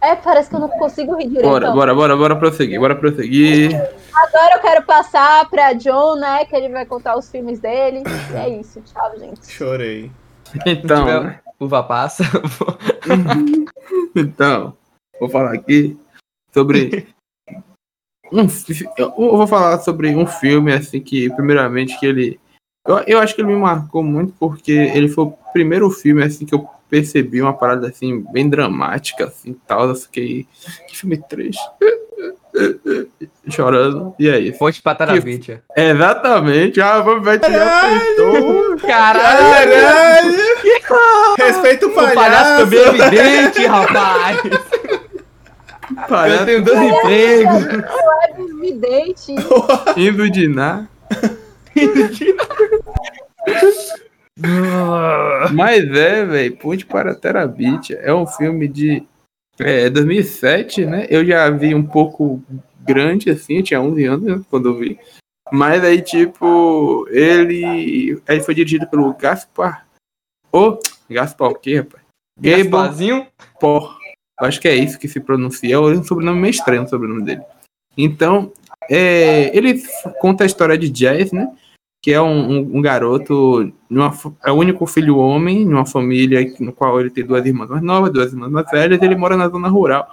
É, parece que eu não consigo rir direito. Bora, bora, bora, bora prosseguir, bora prosseguir. Agora eu quero passar pra John, né? Que ele vai contar os filmes dele. E é isso. Tchau, gente. Chorei. Então, tiver- né? Uva passa. então, vou falar aqui sobre um eu vou falar sobre um filme assim que primeiramente que ele eu, eu acho que ele me marcou muito porque ele foi o primeiro filme assim que eu percebi uma parada assim bem dramática assim tal eu fiquei que filme triste chorando e é isso Fonte Patarabitia. exatamente ah vamos ver aceitou Caralho! Caralho! Respeita o O palhaço palhaço! também é evidente, rapaz! Eu palhaço tenho dois empregos. É vidente. indo de nada Mas é, velho, Ponte para Terabit é um filme de é, 2007, né? Eu já vi um pouco grande, assim, eu tinha 11 anos né, quando eu vi. Mas aí, tipo, ele, ele foi dirigido pelo Gaspar. Ô, Gaspar o quê, rapaz? Gasparzinho? Por. Acho que é isso que se pronuncia. É um sobrenome meio estranho o sobrenome dele. Então, é, ele conta a história de Jazz, né? Que é um, um- um garoto, é o único filho homem, numa família no qual ele tem duas irmãs mais novas, duas irmãs mais velhas, ele mora na zona rural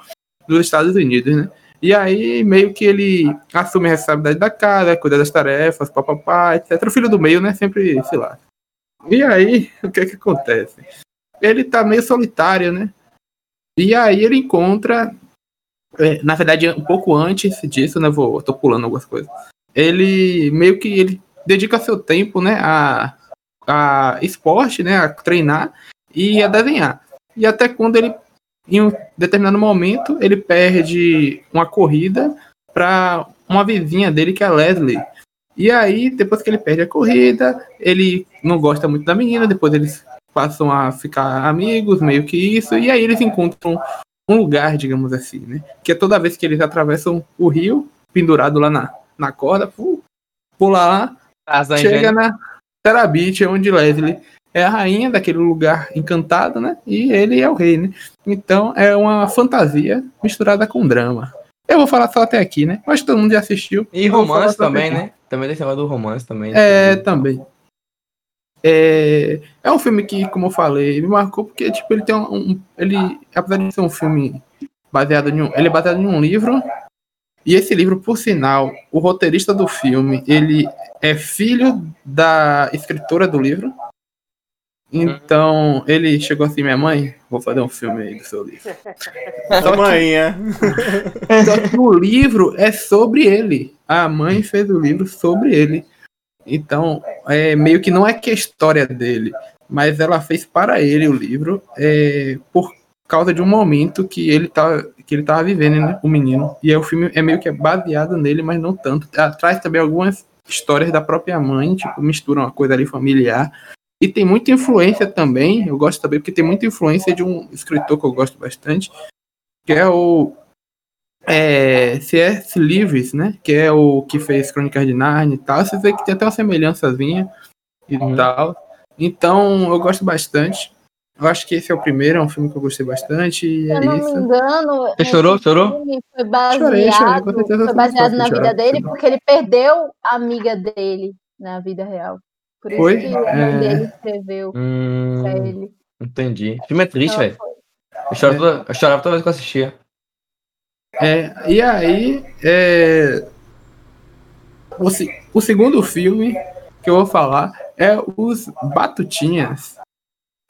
dos Estados Unidos, né? E aí, meio que ele assume a responsabilidade da casa, cuida das tarefas, papapá, etc. O filho do meio, né? Sempre, sei lá. E aí, o que é que acontece? Ele tá meio solitário, né? E aí ele encontra, é, na verdade, um pouco antes disso, né? Vou, tô pulando algumas coisas. Ele meio que ele dedica seu tempo, né, a, a esporte, né, a treinar e a desenhar. E até quando ele, em um determinado momento, ele perde uma corrida para uma vizinha dele que é a Leslie. E aí, depois que ele perde a corrida, ele não gosta muito da menina, depois eles passam a ficar amigos, meio que isso, e aí eles encontram um lugar, digamos assim, né? Que é toda vez que eles atravessam o rio, pendurado lá na, na corda, pu- pula lá, Tarzan chega na Terabit, onde Leslie é a rainha daquele lugar encantado, né? E ele é o rei, né? Então é uma fantasia misturada com drama. Eu vou falar só até aqui, né? Acho que todo mundo já assistiu. E romance também, né? Também tem do romance também. É, também. É, é um filme que, como eu falei, me marcou porque tipo, ele tem um, um- Ele, apesar de ser um filme baseado em um. Ele é baseado em um livro. E esse livro, por sinal, o roteirista do filme, ele é filho da escritora do livro. Então, ele chegou assim, minha mãe, vou fazer um filme aí do seu livro. Tamanha. Só que o livro é sobre ele. A mãe fez o livro sobre ele. Então, é, meio que não é que a história dele, mas ela fez para ele o livro é, por causa de um momento que ele tá que ele tava vivendo, né, o menino. E aí o filme é meio que baseado nele, mas não tanto. Ah, Traz também algumas histórias da própria mãe, tipo, mistura uma coisa ali familiar. E tem muita influência também, eu gosto também, porque tem muita influência de um escritor que eu gosto bastante, que é o é, C.S. Lewis, né? Que é o que fez Crônicas de Narnia e tal. Você vê que tem até uma semelhançazinha e Uhum. tal. Então, eu gosto bastante. Eu acho que esse é o primeiro, é um filme que eu gostei bastante. E Se é não me isso. engano, Você chorou? Chorou? Foi baseado, Chorei, chorei, com certeza foi baseado na chorar, vida dele porque ele perdeu a amiga dele na vida real. Por isso Foi? que a mãe É. dele escreveu pra Hum, ele. entendi. O filme é triste, Então, velho. Eu, choro toda- eu chorava toda vez que eu assistia. É, e aí, é, o, o segundo filme que eu vou falar é Os Batutinhas.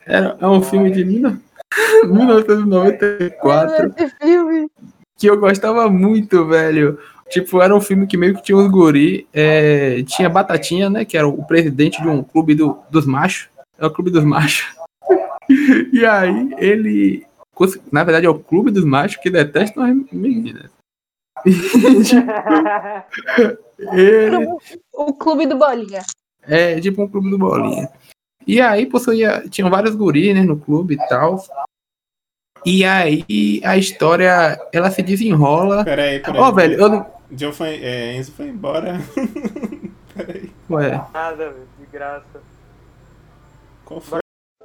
Era, é um filme de mil- 1994 Esse filme. que eu gostava muito, velho. Tipo, era um filme que meio que tinha uns guri. é, tinha Batatinha, né? Que era o presidente de um clube do- dos machos. É o clube dos machos. e aí, ele. Na verdade, é o clube dos machos que detestam as meninas. ele O clube do Bolinha. é tipo um clube do bolinha. E aí possuía, tinham vários guris, né, no clube e tal. E aí a história, ela se desenrola. Peraí, peraí. Ó, velho, eu não. John foi, é, Enzo foi embora. peraí. Ué, Nada, velho, de graça. Qual foi?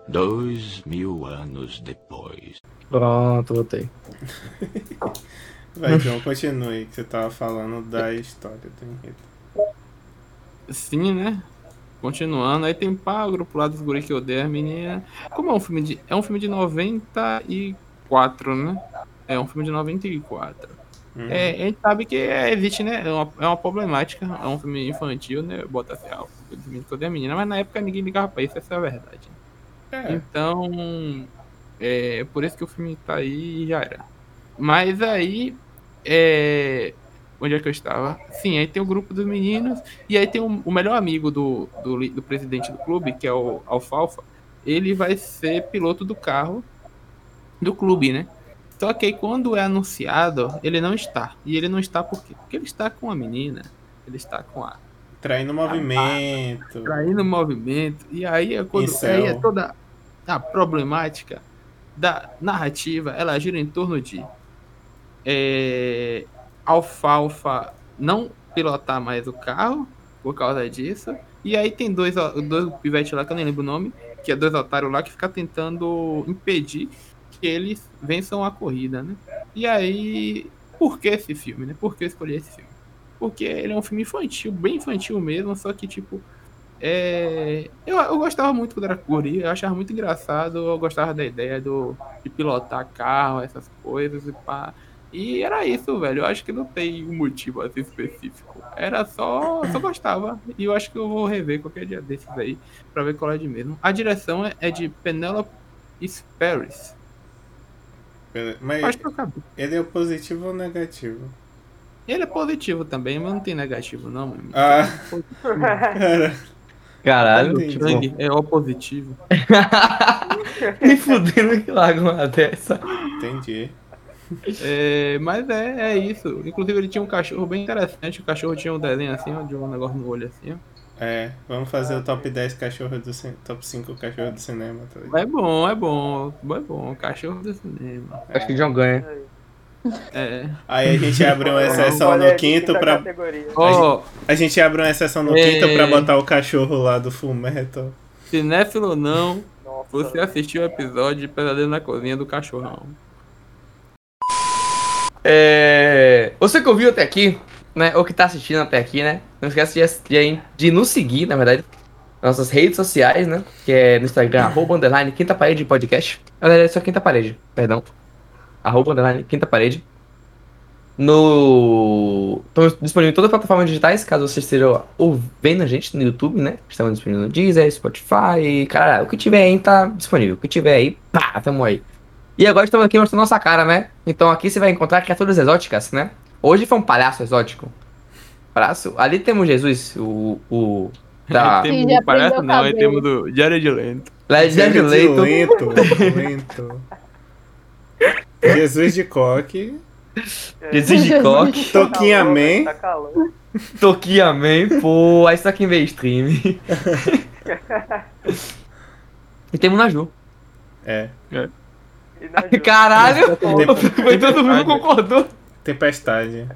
Dois mil anos depois. Pronto, voltei. Vai, John, continue, que você tava falando da história do enredo. sim, né? Continuando, aí tem pá, o grupo lá dos guris que odeia a menina. Como é um filme de. É um filme de 94, né? É um filme de 94. Uhum. É, a gente sabe que é, existe, né? É uma, é uma problemática. É um filme infantil, né? Bota assim, ah, que odeia a menina, mas na época ninguém ligava pra isso, essa é a verdade. É, Então, é por isso que o filme tá aí e já era. Mas aí, é, onde é que eu estava? Sim, aí tem o grupo dos meninos, e aí tem o, o melhor amigo do, do, do presidente do clube, que é o Alfalfa, ele vai ser piloto do carro do clube, né? Só que aí quando é anunciado, ele não está. E ele não está por quê? Porque ele está com a menina, ele está com a traindo movimento. traindo o movimento. E aí é quando Incel. aí é toda a problemática da narrativa, ela gira em torno de é, Alfalfa não pilotar mais o carro por causa disso. E aí tem dois, dois pivetes lá que eu nem lembro o nome, que é dois otários lá que fica tentando impedir que eles vençam a corrida, né? E aí, por que esse filme, né? Por que eu escolhi esse filme? Porque ele é um filme infantil, bem infantil mesmo, só que tipo é, eu, eu gostava muito era guri, eu achava muito engraçado, eu gostava da ideia do, de pilotar carro, essas coisas e pá. E era isso, velho. Eu acho que não tem um motivo assim específico. Era só. Só gostava. E eu acho que eu vou rever qualquer dia desses aí pra ver qual é de mesmo. A direção é, é de Penelope Sparris. Mas Acho que eu acabei. ele é o positivo ou negativo? Ele é positivo também, mas não tem negativo, não, meu. Ah, cara. Caralho, tipo, Sangue é O positivo. me fudendo que larga uma dessa. Entendi. É, mas é, é isso. Inclusive ele tinha um cachorro bem interessante. O cachorro tinha um desenho assim, ó, de um negócio no olho assim, ó. É, vamos fazer o top 10 cachorro do top 5 cachorro do cinema, tá? É bom, é bom, é bom. Cachorro do cinema. Acho que o John ganha. É. Aí a gente abre uma exceção no quinto pra. Ó, A gente abre uma exceção no É. quinto pra botar o cachorro lá do Full Metal. cinéfilo ou não, Nossa, você assistiu o episódio de Pesadelo na Cozinha do Cachorrão. É... Você que ouviu até aqui, né? Ou que tá assistindo até aqui, né? Não esquece de, assistir de nos seguir, na verdade. nossas redes sociais, né? Que é no Instagram, arroba underline quinta parede podcast. Galera, é só quinta parede, perdão. Arroba underline quinta parede. No. Estamos disponíveis em todas as plataformas digitais, caso você esteja ouvindo a gente no YouTube, né? Estamos disponíveis no Deezer, Spotify, cara, o que tiver aí tá disponível. O que tiver aí, pá, tamo aí. E agora estamos aqui mostrando nossa cara, né? Então aqui você vai encontrar criaturas exóticas, né? Hoje foi um palhaço exótico. Palhaço. Ali temos Jesus, o. o da. temos do palhaço, o não, aí temos do Jared Lento. Legend Leito. Lento, lento. Jesus de coque. Jesus de coque. Toquinha Man. Tá. Toquinha Man, pô, aí está quem vê stream. e temos Naju. É. Na Ju- Caralho! Foi todo mundo concordou. Tempestade.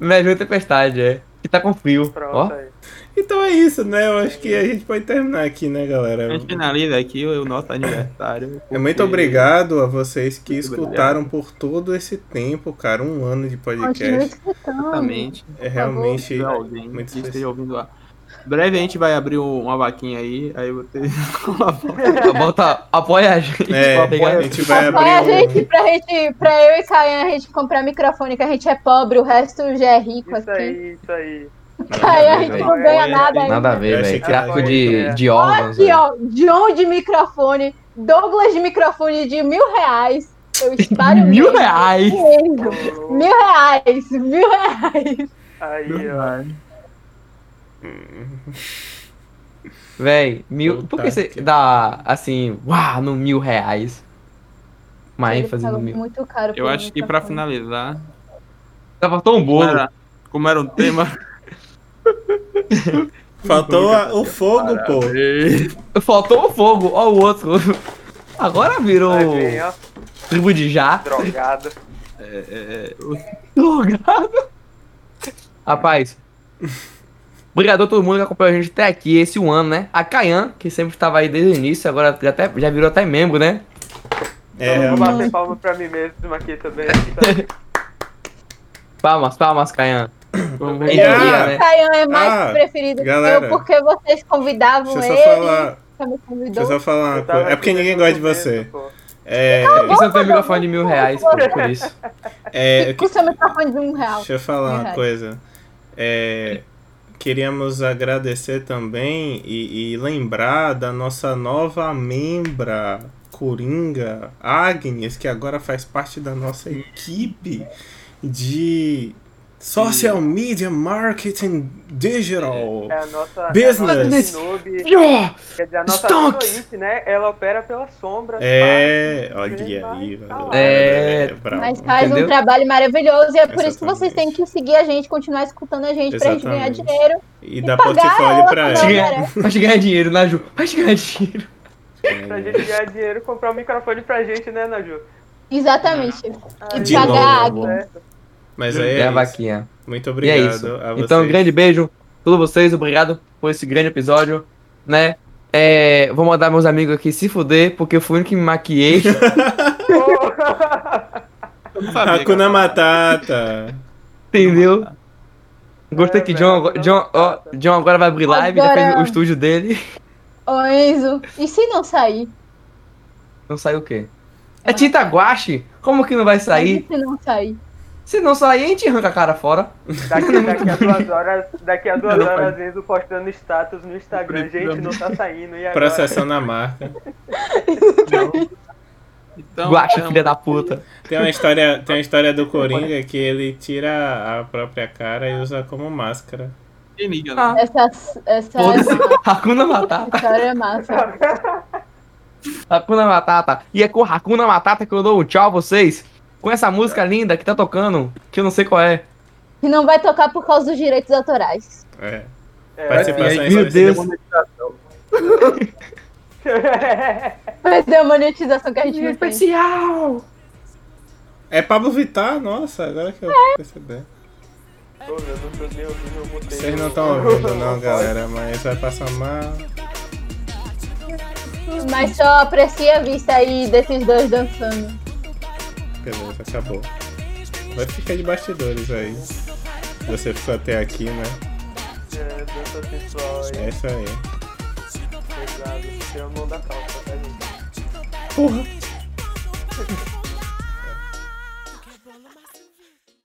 É tempestade, é. Que tá com frio. Pronto, Ó. aí. Então é isso, né? Eu acho que a gente pode terminar aqui, né, A galera? gente finaliza aqui o nosso aniversário. É muito porque- obrigado a vocês que Muito escutaram por todo esse tempo, cara. Um ano de podcast. Exatamente. É realmente muito que esteja especial. ouvindo lá. Breve a gente vai abrir um- uma vaquinha aí, aí você Bota, apoia a gente. É, pra pegar- a gente vai Apoia a abrir gente um... pra gente, pra eu e Caio a gente comprar microfone, que a gente é pobre, o resto já é rico Isso aqui. aí, isso aí. Caio, a a gente não ganha nada ainda. Nada a ver, velho. Tráfico era- de, de órgãos. Aqui, ó, John de microfone, Douglas de microfone de mil reais. Eu espalho Mil mesmo. reais? Mesmo. Mil reais, mil reais. Aí, ó. Véi, mil. Por que você dá assim, uau, no mil reais? Uma Ele ênfase no mil. muito caro Eu acho que pra microfone. finalizar, Tava tão como bolo. era, como era um tema. Faltou a- o fogo, pô. Faltou o fogo, ó o outro. Agora virou ó. tribo de já. Drogado. É, é, o- Drogado. Rapaz. Obrigado a todo mundo que acompanhou a gente até aqui, esse um ano, né? A Kayan, que sempre estava aí desde o início, agora já, até, já virou até membro, né? É, Vou realmente. bater palma pra mim mesmo aqui também. Aqui tá. Palmas, palmas, Kayan. vamos- Aí, Yeah. dia, né? Caio é mais Ah, preferido galera. eu, porque vocês convidavam Deixa eu ele. só falar. Deixa eu só falar uma Eu coisa. É porque ninguém gosta de você. pô. É, Você não tem microfone de mil reais, pô, por isso. é, eu Com seu microfone de um real. Deixa eu falar uma coisa. É, queríamos agradecer também e, e lembrar da nossa nova membra Coringa, Agnes, que agora faz parte da nossa equipe de social media marketing digital. É a nossa. Business. É a nossa noob, Yeah! quer dizer, a nossa Stonks. Snoit, né? Ela opera pela sombra. É, faz, olha aí, lá. É, bravo. Mas faz Entendeu? um trabalho maravilhoso e é por isso que Exatamente. vocês têm que seguir a gente, continuar escutando a gente, pra gente ganhar Exatamente. dinheiro. E dá pagar portfólio pra ela. Te ganhar dinheiro, Naju. Vai te ganhar dinheiro. Pra gente ganhar dinheiro, comprar um microfone pra gente, né, Naju? Exatamente. E De pagar água. Certo. Mas aí É é a vaquinha. Muito E é obrigado isso. Então, um grande beijo a todos vocês. Obrigado por esse grande episódio, né? É, vou mandar meus amigos aqui se fuder, porque eu fui o único que me maquiei. Hakuna. Matata. Entendeu? Gostei É, que John, John, ó. John agora vai abrir live, já fez Agora- o estúdio dele. Ô Enzo, e se não sair? Não saiu o quê? É tinta guache? Como que não vai sair? E se não sair? Se não sair, a gente arranca a cara fora. Daqui, daqui a duas horas, daqui a duas horas, Enzo postando status no Instagram. Gente, não tá saindo. E agora? Processando a marca. Então, Guache, então, filha da puta. Tem uma história, tem uma história do Coringa que ele tira a própria cara e usa como máscara. quem liga, né? Ah, Essa, essa foda-se. Hakuna Matata. história é massa. Hakuna Matata. E é com Hakuna Matata que eu dou um tchau a vocês. Com essa música linda que tá tocando, que eu não sei qual é. E não vai tocar por causa dos direitos autorais. É. É, Participação Meu Deus. Vai ter a monetização que a gente. Especial! É Pablo Vittar, nossa, agora que eu percebi. Eu mutei Vocês não estão ouvindo não, galera, mas vai passar mal. Mas só aprecia a vista aí desses dois dançando. Beleza, acabou. Vai ficar de bastidores aí. Você ficou até aqui, né? É, dança sensual aí. É isso aí. pesado. A mão da calça, tá, gente? Porra.